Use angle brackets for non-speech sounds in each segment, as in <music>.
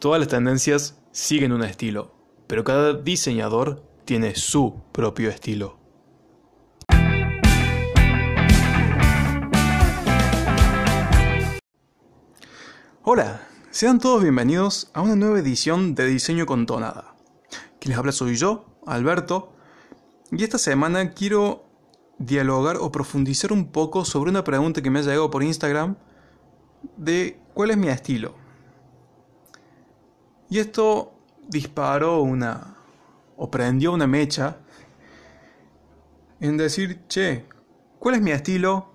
Todas las tendencias siguen un estilo, pero cada diseñador tiene su propio estilo. Hola, sean todos bienvenidos a una nueva edición de Diseño con Tonada. Quien les habla soy yo, Alberto, y esta semana quiero dialogar o profundizar un poco sobre una pregunta que me ha llegado por Instagram de cuál es mi estilo. Y esto disparó una o prendió una mecha en decir, che, ¿cuál es mi estilo?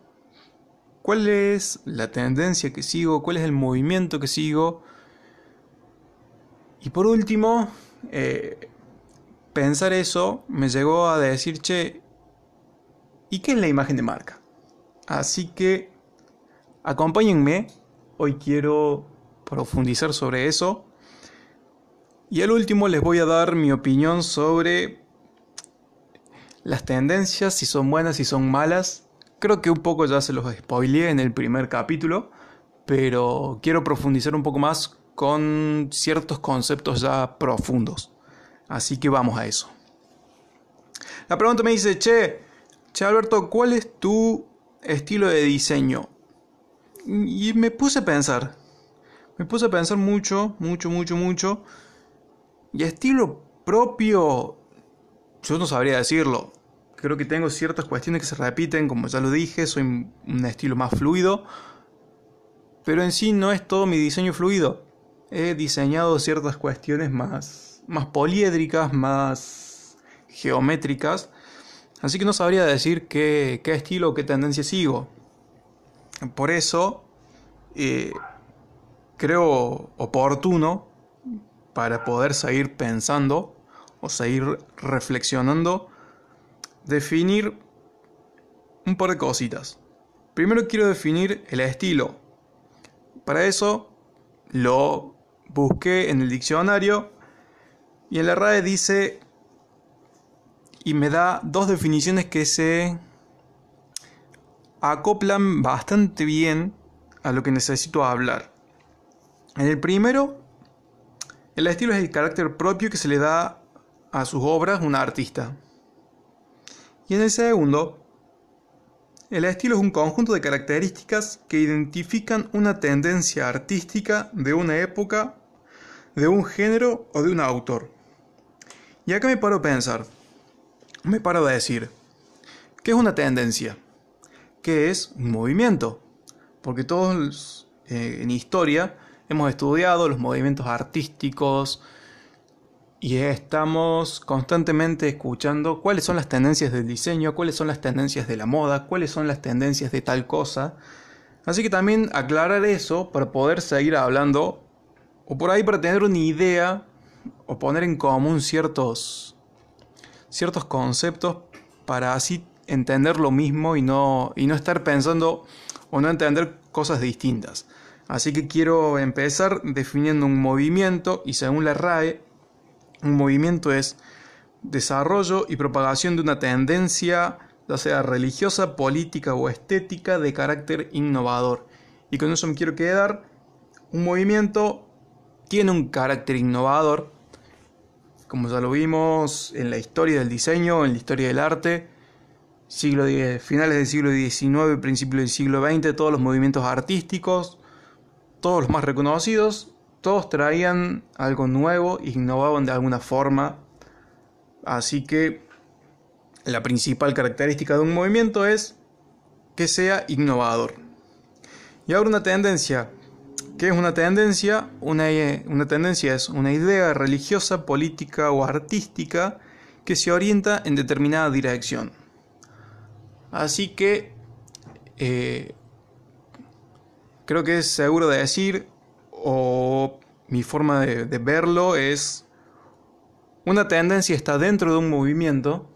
¿Cuál es la tendencia que sigo? ¿Cuál es el movimiento que sigo? Y por último, eh, pensar eso me llegó a decir, che, ¿y qué es la imagen de marca? Así que acompáñenme, hoy quiero profundizar sobre eso. Y al último les voy a dar mi opinión sobre las tendencias, si son buenas, si son malas. Creo que un poco ya se los spoileé en el primer capítulo, pero quiero profundizar un poco más con ciertos conceptos ya profundos. Así que vamos a eso. La pregunta me dice, che, che Alberto, ¿cuál es tu estilo de diseño? Y me puse a pensar. Me puse a pensar mucho, mucho, mucho, mucho. Y estilo propio, yo no sabría decirlo. Creo que tengo ciertas cuestiones que se repiten, como ya lo dije, soy un estilo más fluido. Pero en sí no es todo mi diseño fluido. He diseñado ciertas cuestiones más más poliédricas, más geométricas. Así que no sabría decir qué, estilo o qué tendencia sigo. Por eso eh, creo oportuno para poder seguir pensando o seguir reflexionando, definir un par de cositas. Primero quiero definir el estilo. Para eso lo busqué en el diccionario y en la RAE dice, y me da dos definiciones que se acoplan bastante bien a lo que necesito hablar. En el primero, el estilo es el carácter propio que se le da a sus obras un artista. Y en el segundo, el estilo es un conjunto de características que identifican una tendencia artística de una época, de un género o de un autor. Y acá me paro a pensar, me paro a decir, ¿qué es una tendencia? ¿Qué es un movimiento? Porque todos eh, en historia hemos estudiado los movimientos artísticos y estamos constantemente escuchando cuáles son las tendencias del diseño, cuáles son las tendencias de la moda, cuáles son las tendencias de tal cosa. Así que también aclarar eso para poder seguir hablando o por ahí para tener una idea o poner en común ciertos, ciertos conceptos para así entender lo mismo y no, y no estar pensando o no entender cosas distintas. Así que quiero empezar definiendo un movimiento y según la RAE, un movimiento es desarrollo y propagación de una tendencia, ya sea religiosa, política o estética, de carácter innovador. Y con eso me quiero quedar. Un movimiento tiene un carácter innovador como ya lo vimos en la historia del diseño, en la historia del arte, siglo finales del siglo XIX, principios del siglo XX, todos los movimientos artísticos, todos los más reconocidos, todos traían algo nuevo, innovaban de alguna forma. Así que la principal característica de un movimiento es que sea innovador. Y ahora una tendencia ¿Qué es una tendencia? Una, una, tendencia es una idea religiosa, política o artística que se orienta en determinada dirección. Así que eh, creo que es seguro de decir, o mi forma de, verlo es, una tendencia está dentro de un movimiento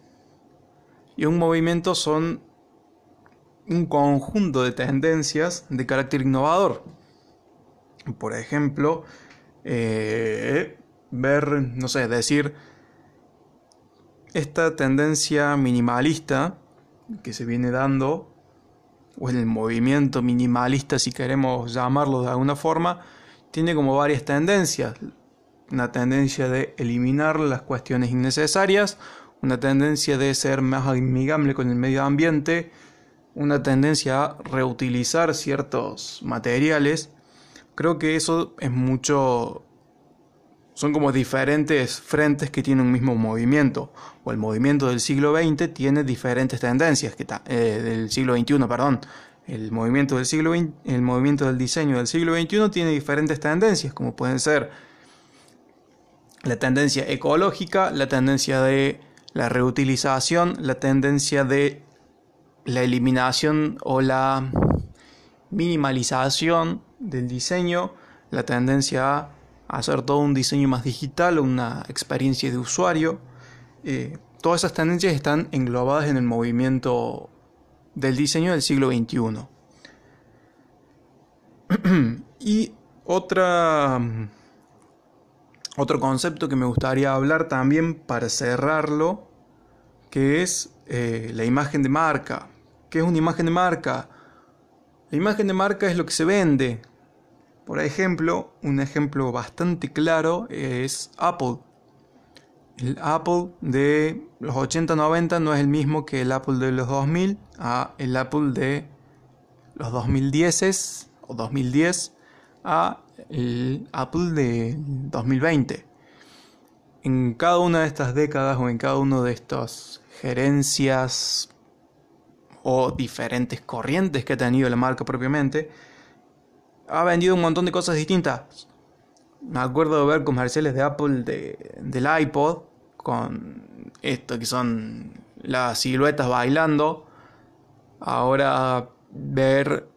y un movimiento son un conjunto de tendencias de carácter innovador. Por ejemplo, eh, ver, no sé, decir, esta tendencia minimalista que se viene dando, o el movimiento minimalista, si queremos llamarlo de alguna forma, tiene como varias tendencias. una tendencia de eliminar las cuestiones innecesarias, una tendencia de ser más amigable con el medio ambiente, una tendencia a reutilizar ciertos materiales. Creo que eso es mucho... Son como diferentes frentes que tienen un mismo movimiento. O el movimiento del siglo XX tiene diferentes tendencias, que eh, del siglo XXI, perdón. El movimiento del siglo el movimiento del diseño del siglo XXI tiene diferentes tendencias, como pueden ser la tendencia ecológica, la tendencia de la reutilización, la tendencia de la eliminación o la minimalización del diseño, la tendencia a hacer todo un diseño más digital, una experiencia de usuario. Eh, todas esas tendencias están englobadas en el movimiento del diseño del siglo XXI. <clears throat> y otra, otro concepto que me gustaría hablar también para cerrarlo, que es eh, la imagen de marca. ¿Qué es una imagen de marca? La imagen de marca es lo que se vende. Por ejemplo, un ejemplo bastante claro es Apple. El Apple de los 80-90 no es el mismo que el Apple de los 2000 a el Apple de los 2010 o 2010 a el Apple de 2020. En cada una de estas décadas o en cada una de estas gerencias o diferentes corrientes que ha tenido la marca propiamente, ha vendido un montón de cosas distintas. Me acuerdo de ver comerciales de Apple de, del iPod con esto que son las siluetas bailando. Ahora ver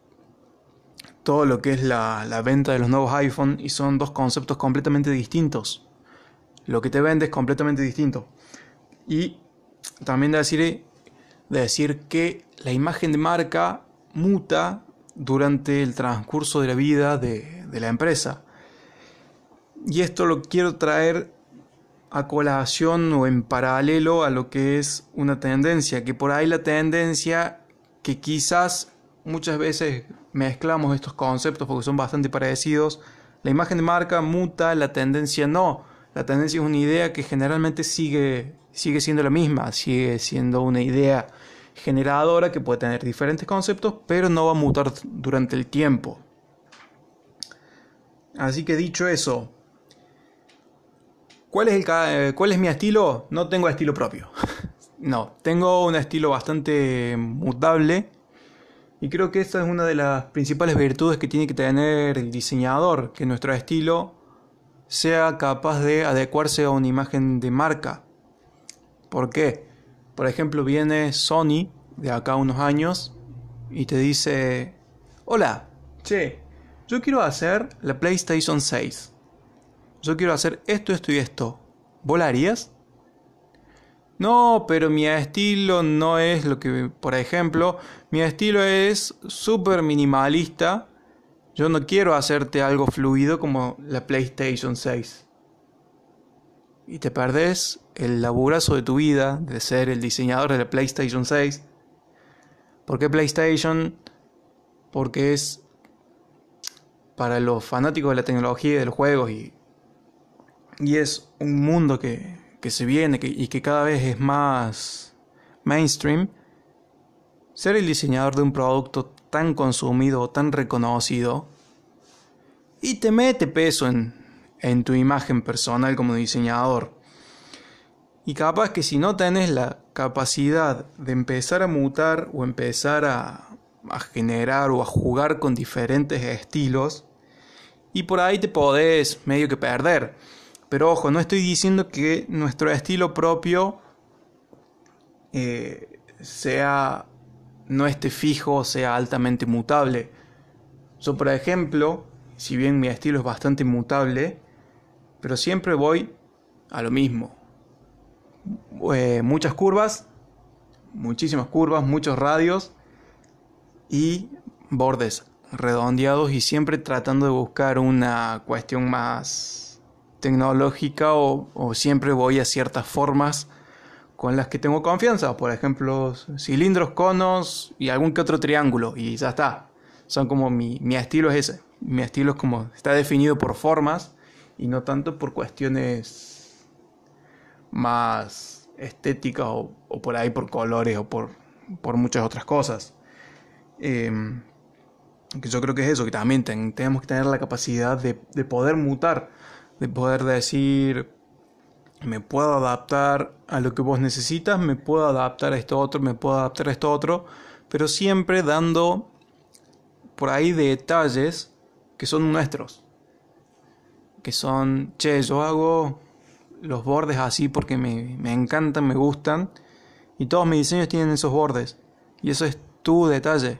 todo lo que es la, la, venta de los nuevos iPhone y son dos conceptos completamente distintos. Lo que te vende es completamente distinto. Y también decir, decir que la imagen de marca muta durante el transcurso de la vida de, la empresa. Y esto lo quiero traer a colación o en paralelo a lo que es una tendencia, que por ahí la tendencia que quizás muchas veces mezclamos estos conceptos porque son bastante parecidos, la imagen de marca muta, la tendencia no. La tendencia es una idea que generalmente sigue, sigue siendo la misma, sigue siendo una idea generadora que puede tener diferentes conceptos, pero no va a mutar durante el tiempo. Así que dicho eso, ¿cuál es, eh, ¿cuál es mi estilo? No tengo estilo propio. <laughs> no, tengo un estilo bastante mutable y creo que esta es una de las principales virtudes que tiene que tener el diseñador, que nuestro estilo sea capaz de adecuarse a una imagen de marca. ¿Por qué? Por ejemplo, viene Sony de acá unos años y te dice, hola, che, yo quiero hacer la PlayStation 6. Yo quiero hacer esto, esto y esto. ¿Volarías? No, pero mi estilo no es lo que, por ejemplo, mi estilo es súper minimalista yo no quiero hacerte algo fluido como la PlayStation 6. Y te perdés el laburazo de tu vida de ser el diseñador de la PlayStation 6. ¿Por qué PlayStation? Porque es para los fanáticos de la tecnología y de los juegos y, y es un mundo que, que se viene y que cada vez es más mainstream. Ser el diseñador de un producto tan consumido, tan reconocido, y te mete peso en, en tu imagen personal como diseñador. Y capaz que si no tenés la capacidad de empezar a mutar o empezar a, a, generar o a jugar con diferentes estilos, y por ahí te podés medio que perder. Pero ojo, no estoy diciendo que nuestro estilo propio eh, sea no esté fijo, sea altamente mutable. Yo, por ejemplo, si bien mi estilo es bastante mutable, pero siempre voy a lo mismo. Eh, muchas curvas, muchísimas curvas, muchos radios y bordes redondeados y siempre tratando de buscar una cuestión más tecnológica o, o siempre voy a ciertas formas con las que tengo confianza, por ejemplo, cilindros, conos y algún que otro triángulo, y ya está. Son como mi, mi estilo es ese. Mi estilo es como está definido por formas y no tanto por cuestiones más estéticas o, por ahí por colores o por, muchas otras cosas. Em, que yo creo que es eso, que también tenemos que tener la capacidad de, de poder mutar, de poder decir, me puedo adaptar a lo que vos necesitas, me puedo adaptar a esto otro, me puedo adaptar a esto otro, pero siempre dando por ahí detalles que son nuestros. Que son, che, yo hago los bordes así porque me, encantan, me gustan, y todos mis diseños tienen esos bordes, y eso es tu detalle.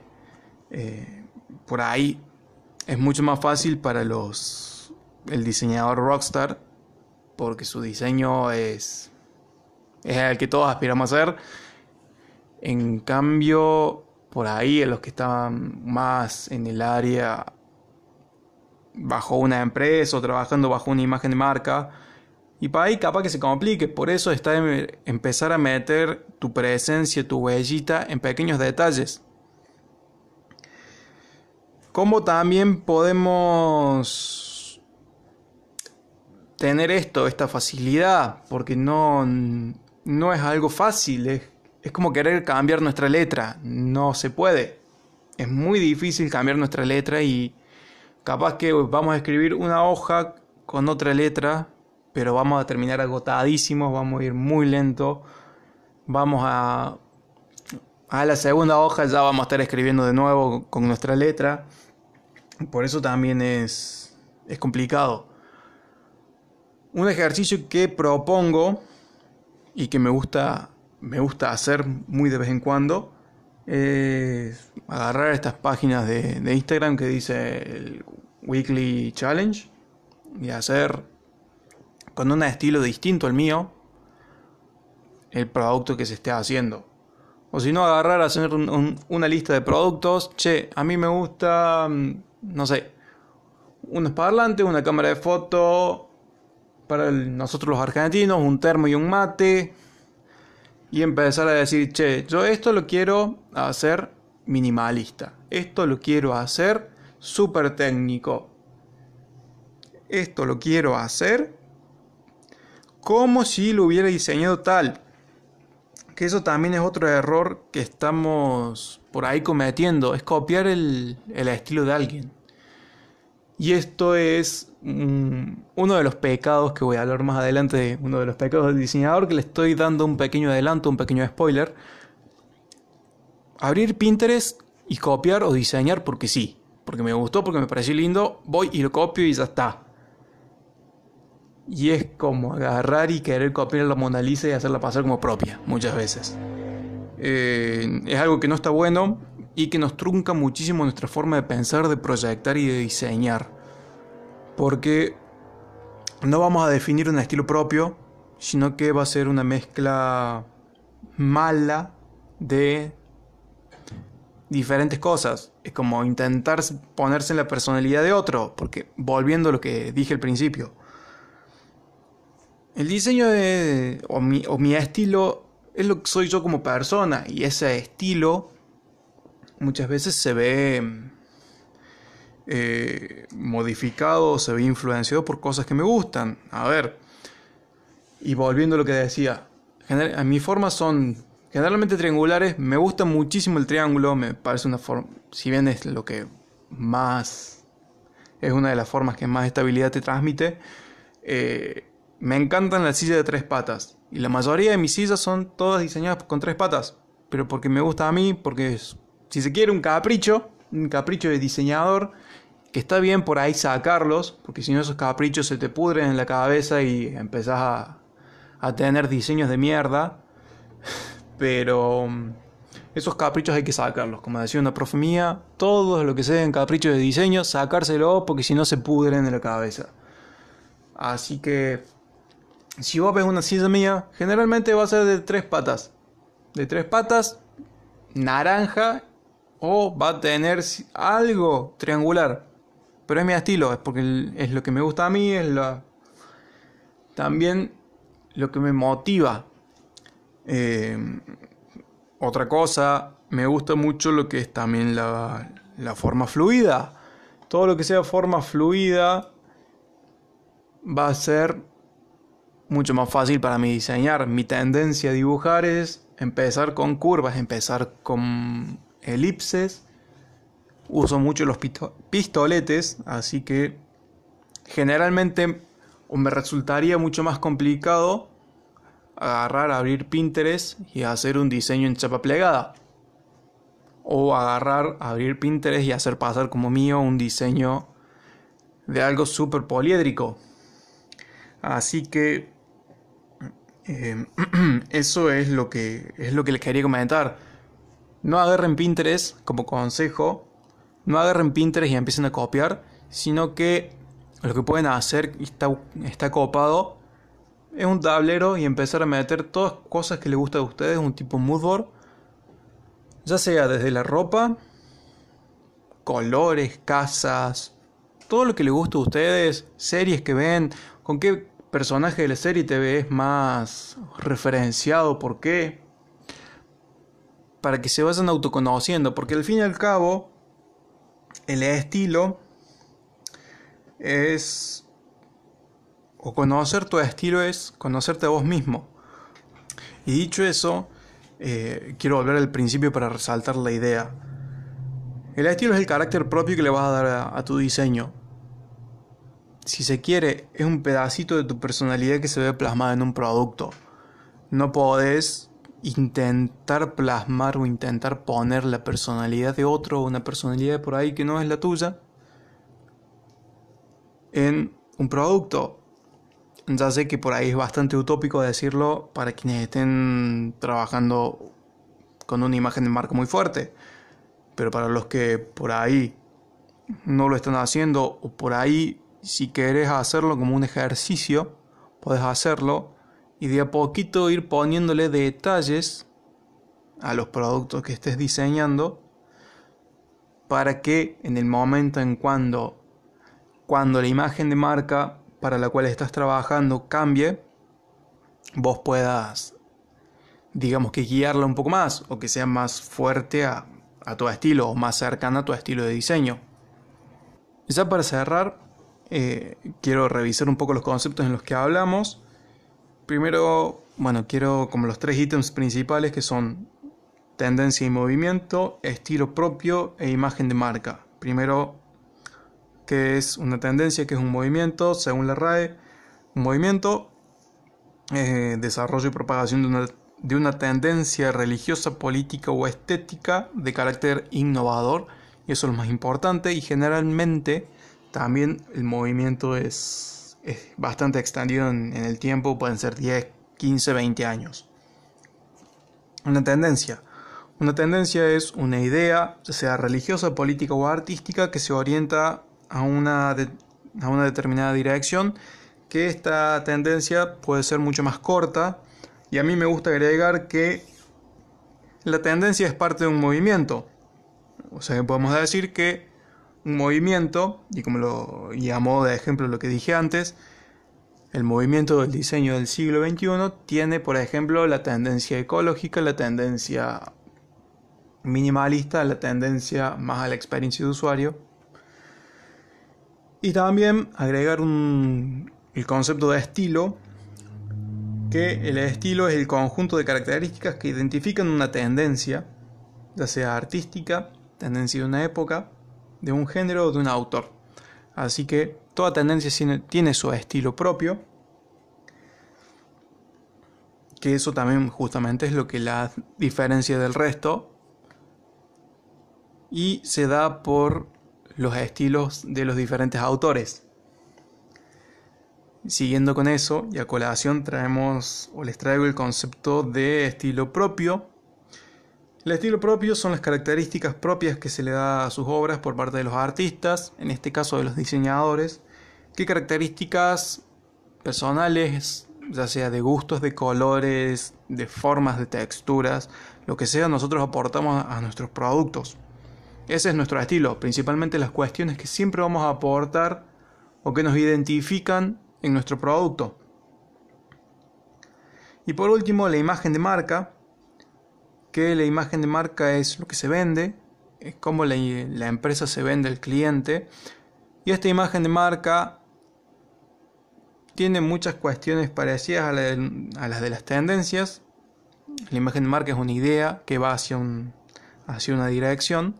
Eh, por ahí es mucho más fácil para los el diseñador rockstar porque su diseño es, es el que todos aspiramos a ser. En cambio, por ahí, en los que están más en el área bajo una empresa o trabajando bajo una imagen de marca, y para ahí capaz que se complique, por eso está empezar a meter tu presencia, tu huellita en pequeños detalles. Como también podemos tener esto, esta facilidad, porque no, no es algo fácil, es, es como querer cambiar nuestra letra, no se puede. Es muy difícil cambiar nuestra letra y capaz que vamos a escribir una hoja con otra letra, pero vamos a terminar agotadísimos, vamos a ir muy lento, vamos a... A la segunda hoja ya vamos a estar escribiendo de nuevo con nuestra letra. Por eso también es, es complicado. Un ejercicio que propongo y que me gusta, me gusta hacer muy de vez en cuando es agarrar estas páginas de, Instagram que dice el Weekly Challenge y hacer con un estilo distinto al mío el producto que se esté haciendo. O si no, agarrar, hacer una lista de productos. Che, a mí me gusta, mm, no sé, unos parlantes, una cámara de foto, para nosotros los argentinos, un termo y un mate. Y empezar a decir, che, yo esto lo quiero hacer minimalista. Esto lo quiero hacer súper técnico. Esto lo quiero hacer como si lo hubiera diseñado tal. Que eso también es otro error que estamos por ahí cometiendo. Es copiar el, el estilo de alguien. Y esto es uno de los pecados que voy a hablar más adelante, uno de los pecados del diseñador, que le estoy dando un pequeño adelanto, un pequeño spoiler. Abrir Pinterest y copiar o diseñar porque sí, porque me gustó, porque me pareció lindo, voy y lo copio y ya está. Y es como agarrar y querer copiar la Mona Lisa y hacerla pasar como propia, muchas veces. Eh, es algo que no está bueno y que nos trunca muchísimo nuestra forma de pensar, de proyectar y de diseñar. Porque no vamos a definir un estilo propio, sino que va a ser una mezcla mala de diferentes cosas. Es como intentar ponerse en la personalidad de otro, porque volviendo a lo que dije al principio, el diseño de, o, mi, o mi estilo es lo que soy yo como persona, y ese estilo muchas veces se ve eh, modificado, se ve influenciado por cosas que me gustan. A ver, y volviendo a lo que decía, a mis formas son generalmente triangulares, me gusta muchísimo el triángulo, me parece una forma, si bien es lo que más, es una de las formas que más estabilidad te transmite, eh, me encantan las sillas de tres patas. Y la mayoría de mis sillas son todas diseñadas con tres patas. Pero porque me gusta a mí, porque es si se quiere un capricho, un capricho de diseñador, que está bien por ahí sacarlos, porque si no esos caprichos se te pudren en la cabeza y empezás a, a tener diseños de mierda. Pero mm, esos caprichos hay que sacarlos, como decía una profe mía, todo lo que sea en caprichos de diseño, sacárselo porque si no se pudren en la cabeza. Así que si vos ves una silla mía, generalmente va a ser de tres patas. De tres patas, naranja o va a tener algo triangular. Pero es mi estilo, es porque es lo que me gusta a mí, es la, también lo que me motiva. Eh, otra cosa, me gusta mucho lo que es también la, la forma fluida. Todo lo que sea forma fluida va a ser mucho más fácil para mí diseñar. Mi tendencia a dibujar es empezar con curvas, empezar con elipses. Uso mucho los pistoletes, así que generalmente me resultaría mucho más complicado agarrar, abrir Pinterest y hacer un diseño en chapa plegada. O agarrar, abrir Pinterest y hacer pasar como mío un diseño de algo súper poliédrico. Así que eh, <clears throat> eso es lo que es lo que les quería comentar. No agarren Pinterest como consejo, no agarren Pinterest y empiecen a copiar, sino que lo que pueden hacer está, está copado es un tablero y empezar a meter todas cosas que les gusta a ustedes, un tipo moodboard, ya sea desde la ropa, colores, casas, todo lo que les gusta a ustedes, series que ven, con qué personaje de la serie te ves más referenciado, por qué, para que se vayan autoconociendo, porque al fin y al cabo, el estilo es, o conocer tu estilo es conocerte a vos mismo. Y dicho eso, eh, quiero volver al principio para resaltar la idea. El estilo es el carácter propio que le vas a dar a tu diseño si se quiere, es un pedacito de tu personalidad que se ve plasmada en un producto. No podés intentar plasmar o intentar poner la personalidad de otro o una personalidad por ahí que no es la tuya en un producto. Ya sé que por ahí es bastante utópico decirlo para quienes estén trabajando con una imagen de marca muy fuerte, pero para los que por ahí no lo están haciendo o por ahí si querés hacerlo como un ejercicio, puedes hacerlo y de a poquito ir poniéndole detalles a los productos que estés diseñando para que en el momento en cuando cuando la imagen de marca para la cual estás trabajando cambie, vos puedas digamos que guiarla un poco más o que sea más fuerte a, tu estilo o más cercana a tu estilo de diseño. Ya para cerrar, eh, quiero revisar un poco los conceptos en los que hablamos. Primero, bueno, quiero como los tres ítems principales que son tendencia y movimiento, estilo propio e imagen de marca. Primero, ¿qué es una tendencia? ¿Qué es un movimiento? Según la RAE, un movimiento, eh, desarrollo y propagación de una, de una tendencia religiosa, política o estética de carácter innovador. Y eso es lo más importante y generalmente también el movimiento es, bastante extendido en, el tiempo, pueden ser 10, 15, 20 años. Una tendencia. Una tendencia es una idea, sea religiosa, política o artística, que se orienta a una, a una determinada dirección, que esta tendencia puede ser mucho más corta, y a mí me gusta agregar que la tendencia es parte de un movimiento. O sea, podemos decir que un movimiento, y como lo llamó de ejemplo lo que dije antes, el movimiento del diseño del siglo XXI tiene, por ejemplo, la tendencia ecológica, la tendencia minimalista, la tendencia más a la experiencia de usuario. Y también agregar un, el concepto de estilo, que el estilo es el conjunto de características que identifican una tendencia, ya sea artística, tendencia de una época, de un género o de un autor. Así que toda tendencia tiene su estilo propio, que eso también justamente es lo que la diferencia del resto y se da por los estilos de los diferentes autores. Siguiendo con eso y a colación traemos o les traigo el concepto de estilo propio el estilo propio son las características propias que se le da a sus obras por parte de los artistas, en este caso de los diseñadores. ¿Qué características personales, ya sea de gustos, de colores, de formas, de texturas, lo que sea, nosotros aportamos a nuestros productos? Ese es nuestro estilo, principalmente las cuestiones que siempre vamos a aportar o que nos identifican en nuestro producto. Y por último, la imagen de marca, que la imagen de marca es lo que se vende, es cómo la, empresa se vende al cliente. Y esta imagen de marca tiene muchas cuestiones parecidas a, las de las tendencias. La imagen de marca es una idea que va hacia, un, hacia una dirección,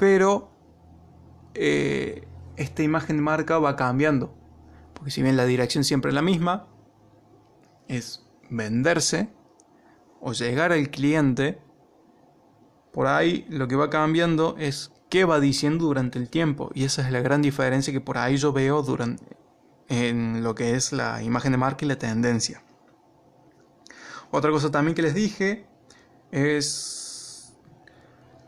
pero eh, esta imagen de marca va cambiando. Porque si bien la dirección siempre es la misma, es venderse o llegar al cliente, por ahí lo que va cambiando es qué va diciendo durante el tiempo. Y esa es la gran diferencia que por ahí yo veo durante, en lo que es la imagen de marca y la tendencia. Otra cosa también que les dije es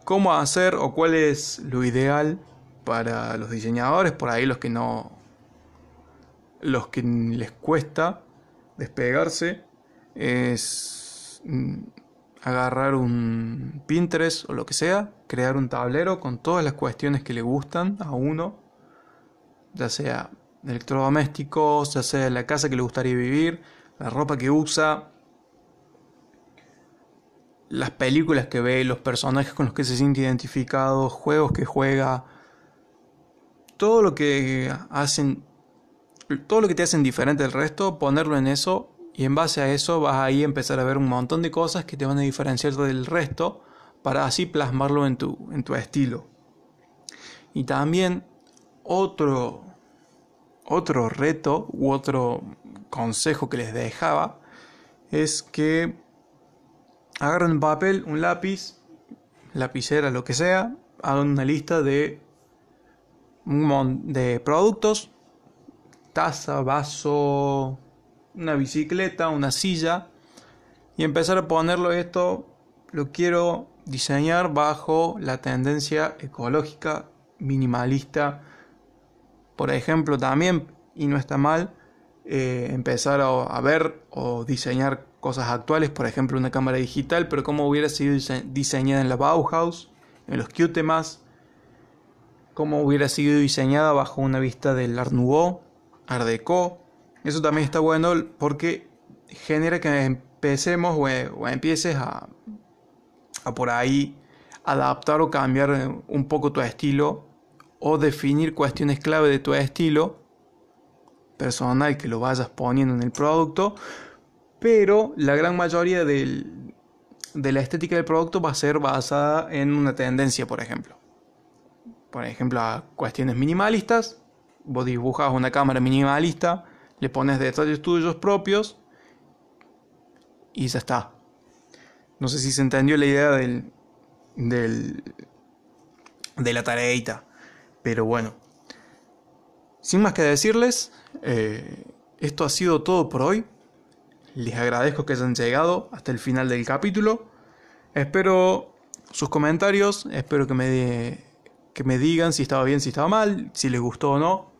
cómo hacer o cuál es lo ideal para los diseñadores, por ahí los que no los que les cuesta despegarse es mm, agarrar un Pinterest o lo que sea, crear un tablero con todas las cuestiones que le gustan a uno, ya sea electrodomésticos, ya sea la casa que le gustaría vivir, la ropa que usa, las películas que ve, los personajes con los que se siente identificado, juegos que juega, todo lo que hacen, todo lo que te hacen diferente del resto, ponerlo en eso y en base a eso vas ahí a empezar a ver un montón de cosas que te van a diferenciar del resto para así plasmarlo en tu, en tu estilo. Y también otro, otro reto u otro consejo que les dejaba es que agarren un papel, un lápiz, lapicera, lo que sea, hagan una lista de, de productos, taza, vaso, una bicicleta, una silla y empezar a ponerlo esto, lo quiero diseñar bajo la tendencia ecológica minimalista. Por ejemplo, también, y no está mal, eh, empezar a, ver o diseñar cosas actuales, por ejemplo, una cámara digital, pero como hubiera sido diseñada en la Bauhaus, en los Qtemas, como hubiera sido diseñada bajo una vista del Art Nouveau, Art Deco, eso también está bueno porque genera que empecemos o, empieces a, a por ahí adaptar o cambiar un poco tu estilo o definir cuestiones clave de tu estilo personal que lo vayas poniendo en el producto, pero la gran mayoría de la estética del producto va a ser basada en una tendencia, por ejemplo. Por ejemplo, a cuestiones minimalistas, vos dibujas una cámara minimalista le pones detalles tuyos propios y ya está. No sé si se entendió la idea del, del de la tareita, pero bueno. Sin más que decirles, eh, esto ha sido todo por hoy. Les agradezco que hayan llegado hasta el final del capítulo. Espero sus comentarios, espero que me, que me digan si estaba bien, si estaba mal, si les gustó o no.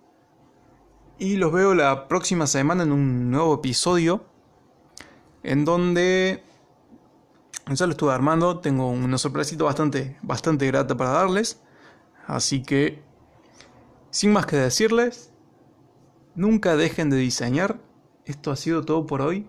Y los veo la próxima semana en un nuevo episodio. En donde ya lo estuve armando. Tengo una sorpresita bastante, bastante grata para darles. Así que, sin más que decirles, nunca dejen de diseñar. Esto ha sido todo por hoy.